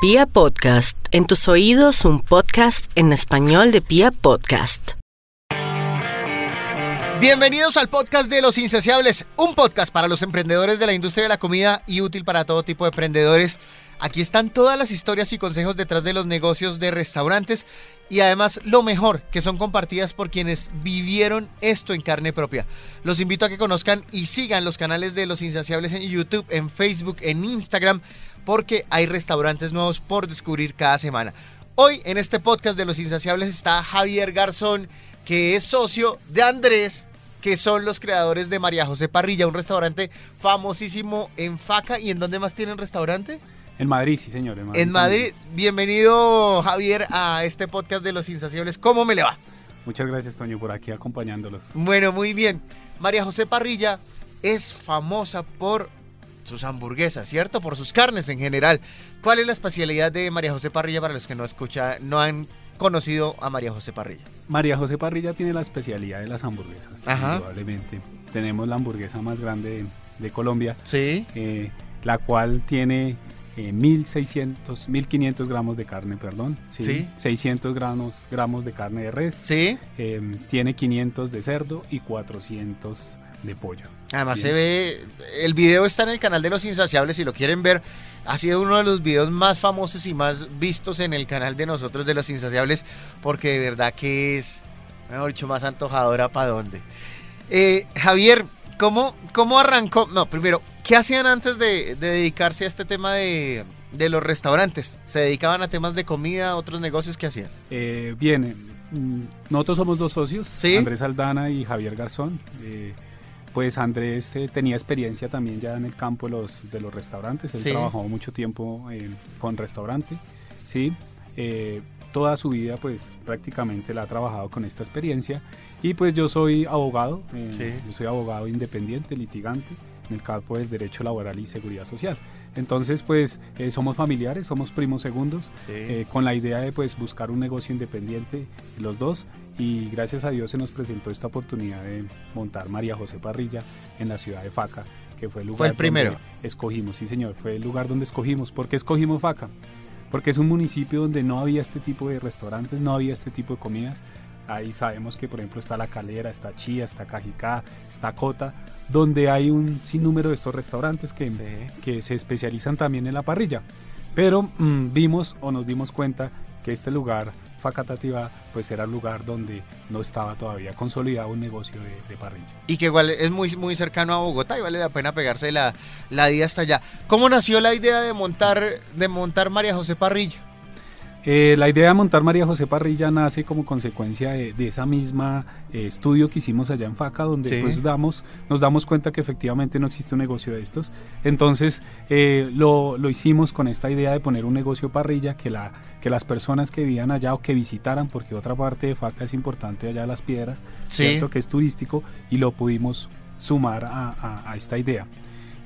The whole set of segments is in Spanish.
Pia Podcast, en tus oídos un podcast en español de Pia Podcast. Bienvenidos al podcast de Los Insaciables, un podcast para los emprendedores de la industria de la comida y útil para todo tipo de emprendedores. Aquí están todas las historias y consejos detrás de los negocios de restaurantes y además lo mejor, que son compartidas por quienes vivieron esto en carne propia. Los invito a que conozcan y sigan los canales de Los Insaciables en YouTube, en Facebook, en Instagram, porque hay restaurantes nuevos por descubrir cada semana. Hoy en este podcast de Los Insaciables está Javier Garzón, que es socio de Andrés, que son los creadores de María José Parrilla, un restaurante famosísimo en Faca. ¿Y en dónde más tienen restaurante? En Madrid, sí, señor. En Madrid. Bienvenido, Javier, a este podcast de Los Insaciables. ¿Cómo me le va? Muchas gracias, Toño, por aquí acompañándolos. Bueno, muy bien. María José Parrilla es famosa por sus hamburguesas, ¿cierto? Por sus carnes en general. ¿Cuál es la especialidad de María José Parrilla para los que no escuchan, no han conocido a María José Parrilla? María José Parrilla tiene la especialidad de las hamburguesas, probablemente. Tenemos la hamburguesa más grande de, Colombia. Sí. Eh, la cual tiene 1600, 1500 gramos de carne, perdón. Sí. 600 gramos, gramos de carne de res. Sí. Em, tiene 500 de cerdo y 400 de pollo. Además se ve, el video está en el canal de Los Insaciables, si lo quieren ver, ha sido uno de los videos más famosos y más vistos en el canal de nosotros de Los Insaciables, porque de verdad que es, mejor dicho, más antojadora para dónde. Eh, Javier, ¿cómo, ¿cómo arrancó? No, primero, ¿Qué hacían antes de, dedicarse a este tema de, los restaurantes? ¿Se dedicaban a temas de comida, otros negocios? ¿Qué hacían? Eh, bien, mm, nosotros somos dos socios, Andrés Aldana y Javier Garzón. Eh, pues Andrés eh, tenía experiencia también ya en el campo de los, de los restaurantes, él trabajó mucho tiempo con restaurante, ¿sí? toda su vida pues prácticamente la ha trabajado con esta experiencia. Y pues yo soy abogado, yo soy abogado independiente, litigante en el campo del derecho laboral y seguridad social. Entonces, pues eh, somos familiares, somos primos segundos, eh, con la idea de pues buscar un negocio independiente los dos y gracias a Dios se nos presentó esta oportunidad de montar María José Parrilla en la ciudad de Faca, que fue el lugar ¿Fue el primero? escogimos, sí señor, fue el lugar donde escogimos. ¿Por qué escogimos Faca? Porque es un municipio donde no había este tipo de restaurantes, no había este tipo de comidas. Ahí sabemos que, por ejemplo, está La Calera, está Chía, está Cajicá, está Cota, donde hay un sinnúmero de estos restaurantes que, que se especializan también en la parrilla. Pero mm, vimos o nos dimos cuenta que este lugar, Facatativa, pues era el lugar donde no estaba todavía consolidado un negocio de, parrilla. Y que igual es muy, muy cercano a Bogotá y vale la pena pegarse la, la día hasta allá. ¿Cómo nació la idea de montar, de montar María José Parrilla? Eh, la idea de montar María José Parrilla nace como consecuencia de, esa misma eh, estudio que hicimos allá en FACA, donde pues damos, nos damos cuenta que efectivamente no existe un negocio de estos. Entonces eh, lo, lo, hicimos con esta idea de poner un negocio parrilla que, la, que las personas que vivían allá o que visitaran, porque otra parte de FACA es importante allá las piedras, ¿cierto? que es turístico, y lo pudimos sumar a esta idea.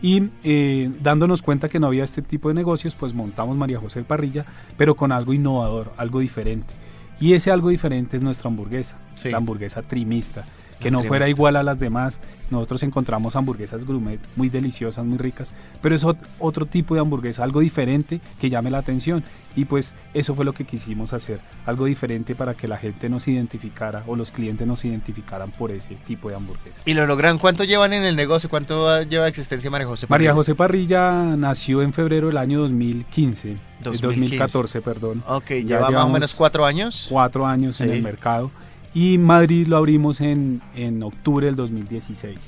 Y eh, dándonos cuenta que no había este tipo de negocios, pues montamos María José Parrilla, pero con algo innovador, algo diferente. Y ese algo diferente es nuestra hamburguesa, la hamburguesa trimista que no fuera igual a las demás. Nosotros encontramos hamburguesas gourmet muy deliciosas, muy ricas, pero es otro tipo de hamburguesa, algo diferente que llame la atención. Y pues eso fue lo que quisimos hacer, algo diferente para que la gente nos identificara o los clientes nos identificaran por ese tipo de hamburguesa. ¿Y lo logran? ¿Cuánto llevan en el negocio? ¿Cuánto lleva existencia María José Parrilla? María José Parrilla nació en febrero del año 2015. 2014, perdón. Ok, lleva más o menos cuatro años. Cuatro años en el mercado. Y Madrid lo abrimos en, en octubre del 2016.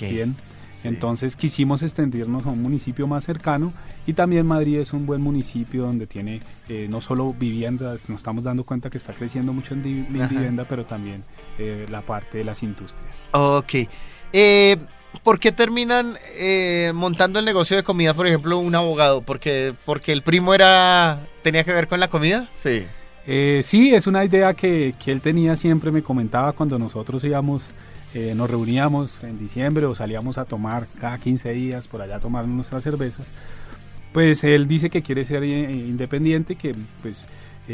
Bien. Entonces quisimos extendernos a un municipio más cercano y también Madrid es un buen municipio donde tiene eh, no solo viviendas, nos estamos dando cuenta que está creciendo mucho en, vivienda, pero también eh, la parte de las industrias. Ok. Eh, ¿Por qué terminan montando el negocio de comida, por ejemplo, un abogado? ¿Porque, porque el primo era tenía que ver con la comida? Sí. Eh, sí, es una idea que, él tenía siempre, me comentaba cuando nosotros íbamos, eh, nos reuníamos en diciembre o salíamos a tomar cada 15 días por allá a tomar nuestras cervezas. Pues él dice que quiere ser eh, independiente, que pues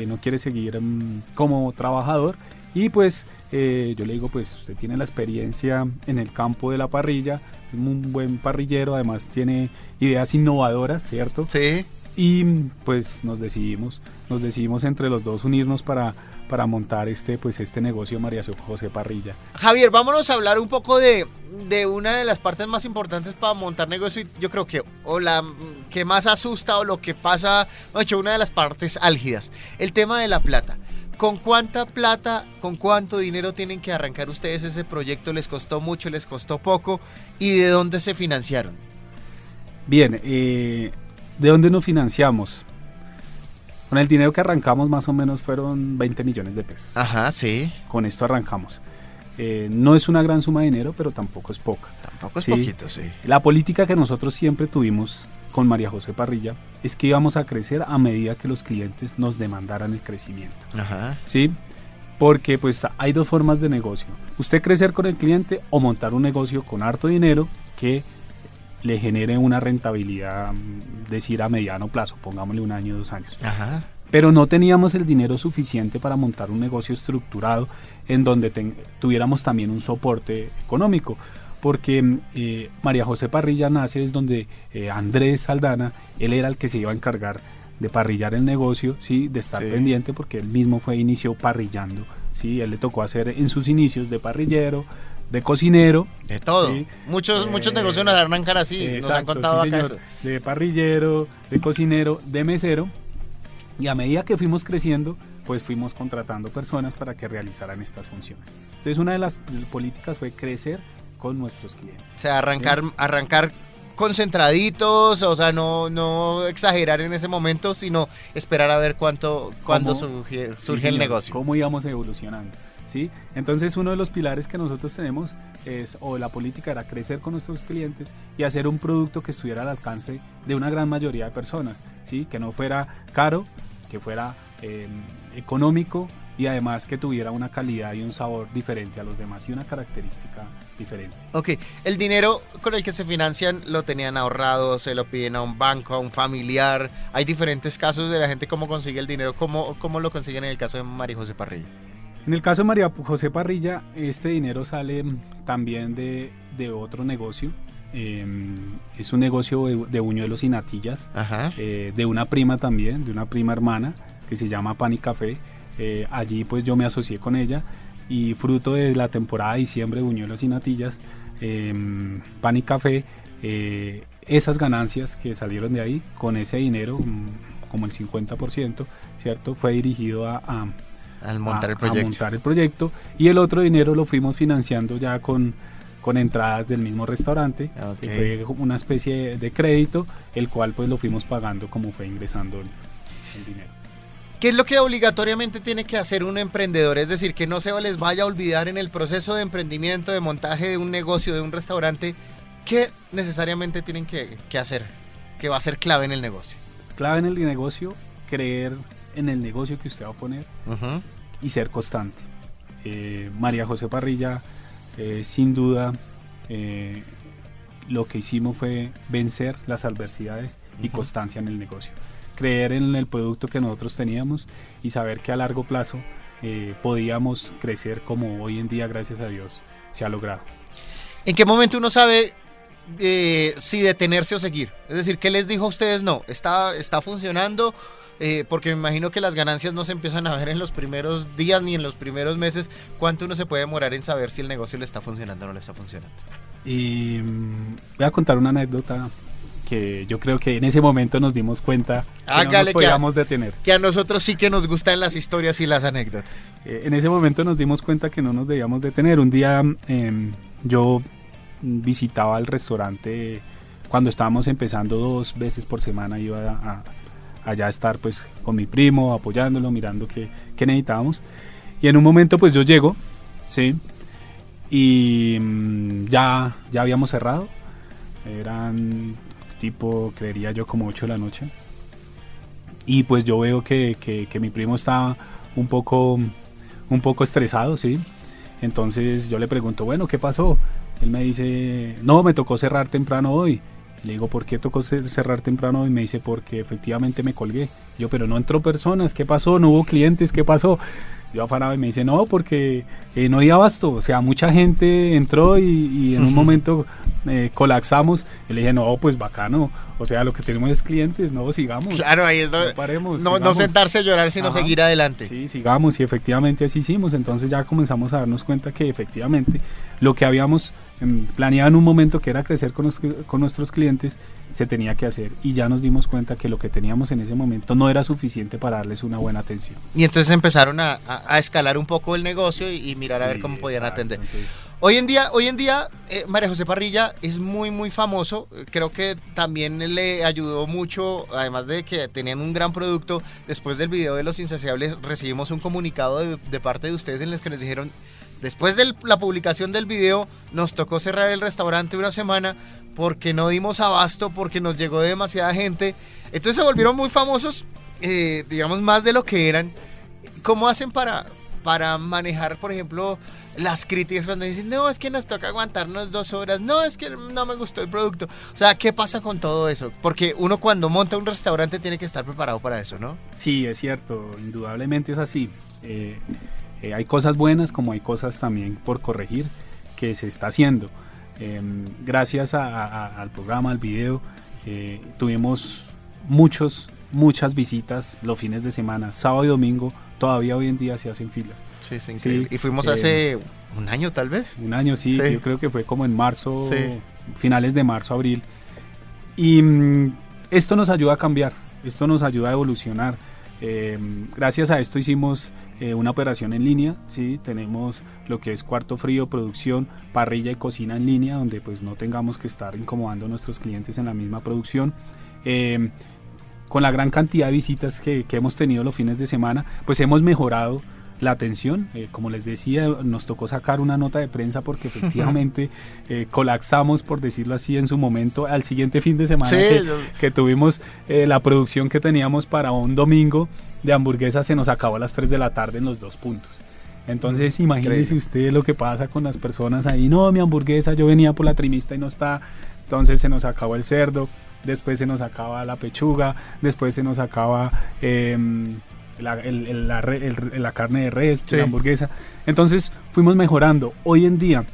no quiere seguir mm, como trabajador y pues yo le digo, pues usted tiene la experiencia en el campo de la parrilla, es un buen parrillero, además tiene ideas innovadoras, ¿cierto? Sí. Y pues nos decidimos, nos decidimos entre los dos unirnos para, para montar este, pues este negocio María José Parrilla. Javier, vámonos a hablar un poco de, de una de las partes más importantes para montar negocio y yo creo que o la que más asusta o lo que pasa, hecho, una de las partes álgidas, el tema de la plata. ¿Con cuánta plata, con cuánto dinero tienen que arrancar ustedes ese proyecto? ¿Les costó mucho, les costó poco? ¿Y de dónde se financiaron? Bien, eh, ¿de dónde nos financiamos? Con el dinero que arrancamos más o menos fueron 20 millones de pesos. Ajá, sí. Con esto arrancamos. Eh, no es una gran suma de dinero, pero tampoco es poca. Tampoco es poquito, sí. La política que nosotros siempre tuvimos con María José Parrilla es que íbamos a crecer a medida que los clientes nos demandaran el crecimiento. Ajá. ¿Sí? Porque pues hay dos formas de negocio. Usted crecer con el cliente o montar un negocio con harto dinero que le genere una rentabilidad, mm, decir a mediano plazo, pongámosle un año, dos años. Ajá pero no teníamos el dinero suficiente para montar un negocio estructurado en donde tuviéramos también un soporte económico. Porque eh, María José Parrilla nace es donde eh, Andrés Saldana, él era el que se iba a encargar de parrillar el negocio, sí, de estar pendiente porque él mismo fue inició parrillando, sí, él le tocó hacer en sus inicios de parrillero, de cocinero, de todo. Muchos muchos eh, negocios nos arrancan así, nos han contado acá de parrillero, de cocinero, de mesero y a medida que fuimos creciendo, pues fuimos contratando personas para que realizaran estas funciones. Entonces una de las políticas fue crecer con nuestros clientes. O sea, arrancar, arrancar concentraditos, o sea, no, no exagerar en ese momento, sino esperar a ver cuánto, cuándo surge, surge el negocio. Cómo íbamos evolucionando. ¿Sí? Entonces uno de los pilares que nosotros tenemos es, o la política era crecer con nuestros clientes y hacer un producto que estuviera al alcance de una gran mayoría de personas, ¿sí? que no fuera caro, que fuera em, económico y además que tuviera una calidad y un sabor diferente a los demás y una característica diferente. Ok, el dinero con el que se financian lo tenían ahorrado, se lo piden a un banco, a un familiar. Hay diferentes casos de la gente cómo consigue el dinero, cómo, cómo lo consiguen en el caso de María José Parrilla. En el caso de María José Parrilla, este dinero sale también de, de otro negocio Em, es un negocio de, buñuelos y natillas, eh, de una prima también, de una prima hermana que se llama Pan y Café. Eh, allí pues yo me asocié con ella y fruto de la temporada de diciembre de buñuelos y natillas, em, Pan y Café, eh, esas ganancias que salieron de ahí, con ese dinero, mm, como el 50%, ¿cierto? Fue dirigido a, montar, el proyecto. a montar el proyecto y el otro dinero lo fuimos financiando ya con con entradas del mismo restaurante. fue una especie de crédito, el cual pues lo fuimos pagando como fue ingresando el, dinero. ¿Qué es lo que obligatoriamente tiene que hacer un emprendedor? Es decir, que no se les vaya a olvidar en el proceso de emprendimiento, de montaje de un negocio, de un restaurante, ¿qué necesariamente tienen que, hacer? Que va a ser clave en el negocio. Clave en el negocio, creer en el negocio que usted va a poner y ser constante. Eh, María José Parrilla eh, sin duda, eh, lo que hicimos fue vencer las adversidades y constancia en el negocio. Creer en el producto que nosotros teníamos y saber que a largo plazo eh, podíamos crecer como hoy en día, gracias a Dios, se ha logrado. ¿En qué momento uno sabe si detenerse o seguir? Es decir, ¿qué les dijo a ustedes? No, está, está funcionando eh, porque me imagino que las ganancias no se empiezan a ver en los primeros días ni en los primeros meses. ¿Cuánto uno se puede demorar en saber si el negocio le está funcionando o no le está funcionando? Y mm, voy a contar una anécdota que yo creo que en ese momento nos dimos cuenta que no nos podíamos detener. Que a nosotros sí que nos gustan las historias y las anécdotas. Eh, en ese momento nos dimos cuenta que no nos debíamos detener. Un día em, yo visitaba el restaurante cuando estábamos empezando dos veces por semana, iba a, allá estar pues con mi primo, apoyándolo, mirando qué, necesitábamos. Y en un momento pues yo llego, ¿sí? Y mm, ya, ya habíamos cerrado. Eran tipo, creería yo, como 8 de la noche. Y pues yo veo que, que, mi primo estaba un poco, un poco estresado, ¿sí? Entonces yo le pregunto, bueno, ¿qué pasó? Él me dice, no, me tocó cerrar temprano hoy. Le digo, ¿por qué tocó cerrar temprano? Y me dice, porque efectivamente me colgué. Yo, pero no entró personas, ¿qué pasó? ¿No hubo clientes? ¿Qué pasó? Yo afanaba y me dice, no, porque eh, no había abasto. O sea, mucha gente entró y, en un momento eh, colapsamos. Y le dije, no, pues bacano. O sea, lo que tenemos es clientes, no, sigamos. Claro, ahí es no, paremos. No, sentarse a llorar, sino seguir adelante. Sí, sigamos. Y efectivamente así hicimos. Entonces ya comenzamos a darnos cuenta que efectivamente lo que habíamos em, planeado en un momento, que era crecer con, con nuestros clientes, se tenía que hacer y ya nos dimos cuenta que lo que teníamos en ese momento no era suficiente para darles una buena atención. Y entonces empezaron a, escalar un poco el negocio y, mirar a ver cómo podían atender. Hoy en día, hoy en día eh, María José Parrilla es muy, muy famoso. Creo que también le ayudó mucho, además de que tenían un gran producto. Después del video de Los Insaciables recibimos un comunicado de, parte de ustedes en el que nos dijeron, después de la publicación del video, nos tocó cerrar el restaurante una semana porque no dimos abasto, porque nos llegó demasiada gente. Entonces se volvieron muy famosos, eh, digamos, más de lo que eran. ¿Cómo hacen para, para manejar, por ejemplo, las críticas cuando dicen, no, es que nos toca aguantarnos dos horas, no, es que no me gustó el producto? O sea, ¿qué pasa con todo eso? Porque uno cuando monta un restaurante tiene que estar preparado para eso, ¿no? Sí, es cierto, indudablemente es así. Eh, eh, hay cosas buenas como hay cosas también por corregir que se está haciendo. Em, gracias al programa, al video, eh, tuvimos muchos, muchas visitas los fines de semana, sábado y domingo, todavía hoy en día se hacen filas. Sí, sí, increíble. y fuimos hace em, un año tal vez. Un año, sí, yo creo que fue como en marzo, finales de marzo, abril. Y mm, esto nos ayuda a cambiar, esto nos ayuda a evolucionar. Em, gracias a esto hicimos eh, una operación en línea, ¿sí? tenemos lo que es cuarto frío, producción, parrilla y cocina en línea, donde pues no tengamos que estar incomodando a nuestros clientes en la misma producción. Em, con la gran cantidad de visitas que, que hemos tenido los fines de semana, pues hemos mejorado la atención. Eh, como les decía, nos tocó sacar una nota de prensa porque efectivamente eh, colapsamos, por decirlo así, en su momento. Al siguiente fin de semana que, tuvimos eh, la producción que teníamos para un domingo de hamburguesa se nos acabó a las 3 de la tarde en los dos puntos. Entonces, imagínese usted lo que pasa con las personas ahí. No, mi hamburguesa, yo venía por la trimista y no está. Entonces se nos acabó el cerdo, después se nos acaba la pechuga, después se nos acaba em, la, la, carne de res, la hamburguesa. Entonces fuimos mejorando. Hoy en día,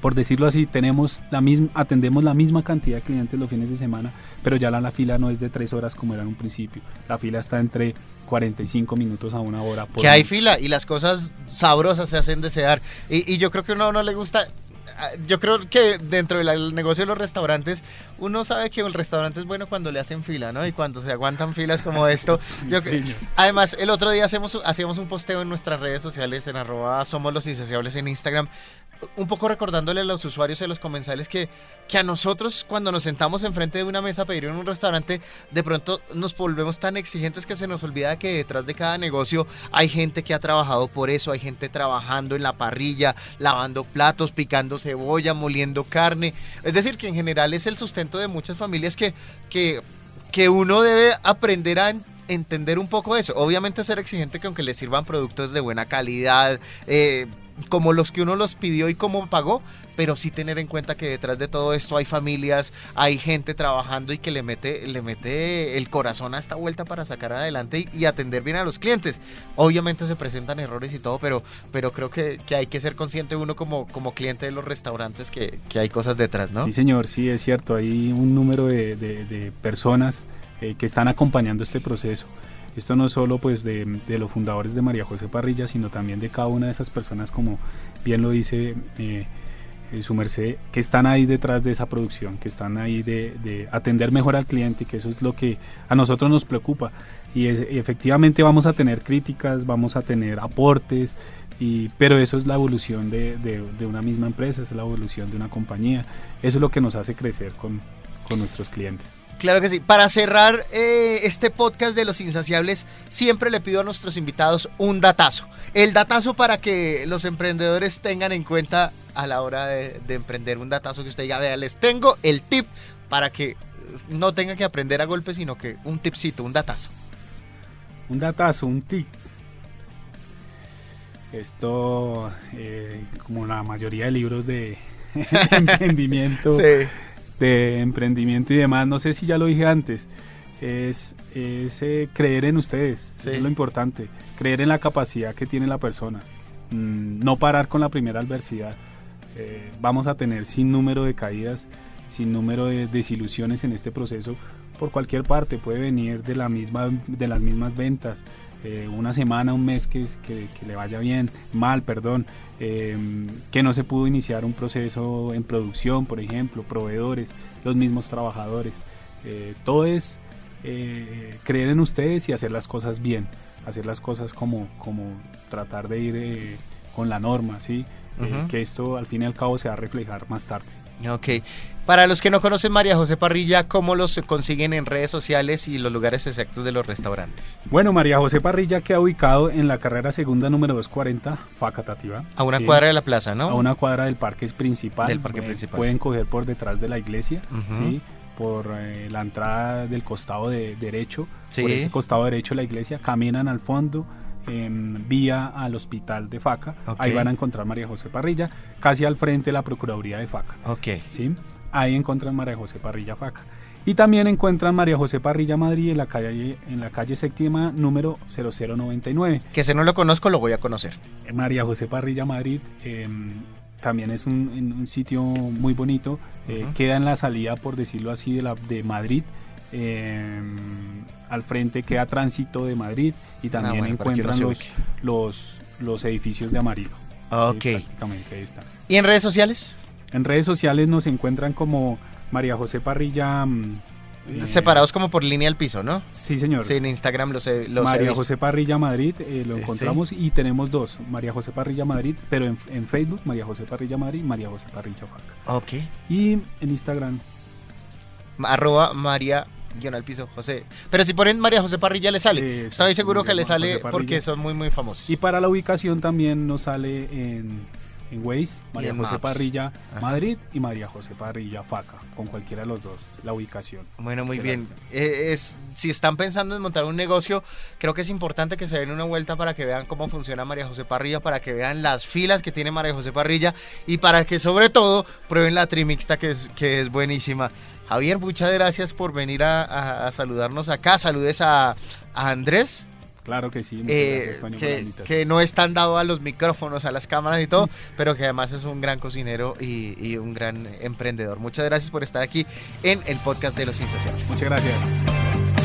por decirlo así, tenemos la misma, atendemos la misma cantidad de clientes los fines de semana, pero ya la, fila no es de tres horas como era en un principio. La fila está entre 45 minutos a una hora. que hay fila y las cosas sabrosas se hacen desear. Y, y yo creo que a uno no le gusta yo creo que dentro del negocio de los restaurantes, uno sabe que el restaurante es bueno cuando le hacen fila, ¿no? Y cuando se aguantan filas como esto. además, el otro día hacemos, hacíamos un posteo en nuestras redes sociales, en arroba somos los insaciables en Instagram, un poco recordándole a los usuarios y a los comensales que, que a nosotros cuando nos sentamos enfrente de una mesa a pedir en un restaurante, de pronto nos volvemos tan exigentes que se nos olvida que detrás de cada negocio hay gente que ha trabajado por eso, hay gente trabajando en la parrilla, lavando platos, picando cebolla, moliendo carne. Es decir, que en general es el sustento de muchas familias que, que, que uno debe aprender a entender un poco eso. Obviamente ser exigente que aunque le sirvan productos de buena calidad, eh, como los que uno los pidió y cómo pagó, pero sí tener en cuenta que detrás de todo esto hay familias, hay gente trabajando y que le mete, le mete el corazón a esta vuelta para sacar adelante y, atender bien a los clientes. Obviamente se presentan errores y todo, pero, pero creo que, hay que ser consciente uno como, como cliente de los restaurantes que, hay cosas detrás, ¿no? Sí, señor, sí, es cierto. Hay un número de, personas eh, que están acompañando este proceso. Esto no solo pues de, los fundadores de María José Parrilla, sino también de cada una de esas personas, como bien lo dice eh, eh, su merced, que están ahí detrás de esa producción, que están ahí de, atender mejor al cliente, que eso es lo que a nosotros nos preocupa. Y, efectivamente vamos a tener críticas, vamos a tener aportes, y, pero eso es la evolución de, de, una misma empresa, es la evolución de una compañía. Eso es lo que nos hace crecer con, con nuestros clientes. Claro que sí. Para cerrar eh, este podcast de los insaciables, siempre le pido a nuestros invitados un datazo. El datazo para que los emprendedores tengan en cuenta a la hora de, emprender un datazo que usted diga, vea, les tengo el tip para que no tengan que aprender a golpe, sino que un tipcito, un datazo. Un datazo, un tip. Esto, eh, como la mayoría de libros de emprendimiento, sí de emprendimiento y demás. No sé si ya lo dije antes. Es, es eh, creer en ustedes, eso es lo importante. Creer en la capacidad que tiene la persona. Mm, no parar con la primera adversidad. Eh, vamos a tener sin número de caídas, sin número de desilusiones en este proceso por cualquier parte. Puede venir de, la misma, de las mismas ventas, eh, una semana, un mes que, que, le vaya bien, mal, perdón, em, que no se pudo iniciar un proceso en producción, por ejemplo, proveedores, los mismos trabajadores. Eh, todo es eh, creer en ustedes y hacer las cosas bien, hacer las cosas como, como tratar de ir con la norma, ¿sí? Que esto al fin y al cabo se va a reflejar más tarde. Ok. Para los que no conocen María José Parrilla, ¿cómo los consiguen en redes sociales y los lugares exactos de los restaurantes? Bueno, María José Parrilla queda ubicado en la carrera segunda número 240, Facatativa. A una cuadra de la plaza, ¿no? A una cuadra del parque principal. Del parque eh, principal. Pueden coger por detrás de la iglesia, ¿sí? Por eh, la entrada del costado de derecho. Sí. Por ese costado derecho de la iglesia, caminan al fondo, en vía al hospital de Faca. Ahí van a encontrar María José Parrilla, casi al frente de la Procuraduría de Faca. Ahí encuentran María José Parrilla Faca. Y también encuentran María José Parrilla Madrid en la calle, en la calle séptima número 0099. Que si no lo conozco, lo voy a conocer. Eh, María José Parrilla Madrid em, también es un, sitio muy bonito. Eh, queda en la salida, por decirlo así, de, la, de Madrid. Em, al frente queda Tránsito de Madrid y ah, también encuentran los, los, los, edificios de Amarillo. Ok. prácticamente ahí están. ¿Y en redes sociales? En redes sociales nos encuentran como María José Parrilla. Mm, eh, Separados como por línea al piso, ¿no? Sí, señor. Sí, en Instagram los, he, María José Parrilla Madrid eh, lo encontramos y tenemos dos, María José Parrilla Madrid, pero en, en, Facebook María José Parrilla Madrid, María José Parrilla Faca. Ok. Y en Instagram. Arroba María guion al piso, José. Pero si ponen María José Parrilla le sale. Estoy seguro que le sale porque son muy muy famosos. Y para la ubicación también nos sale en en Waze, María José Parrilla Madrid y María José Parrilla Faca, con cualquiera de los dos, la ubicación. Bueno, muy bien. Eh, es, si están pensando en montar un negocio, creo que es importante que se den una vuelta para que vean cómo funciona María José Parrilla, para que vean las filas que tiene María José Parrilla y para que sobre todo prueben la trimixta que es, que es buenísima. Javier, muchas gracias por venir a, saludarnos acá. Saludes a, a Andrés. Claro que sí. Eh, que, no es tan dado a los micrófonos, a las cámaras y todo, pero que además es un gran cocinero y, un gran emprendedor. Muchas gracias por estar aquí en el podcast de Los Insaciables. Muchas gracias.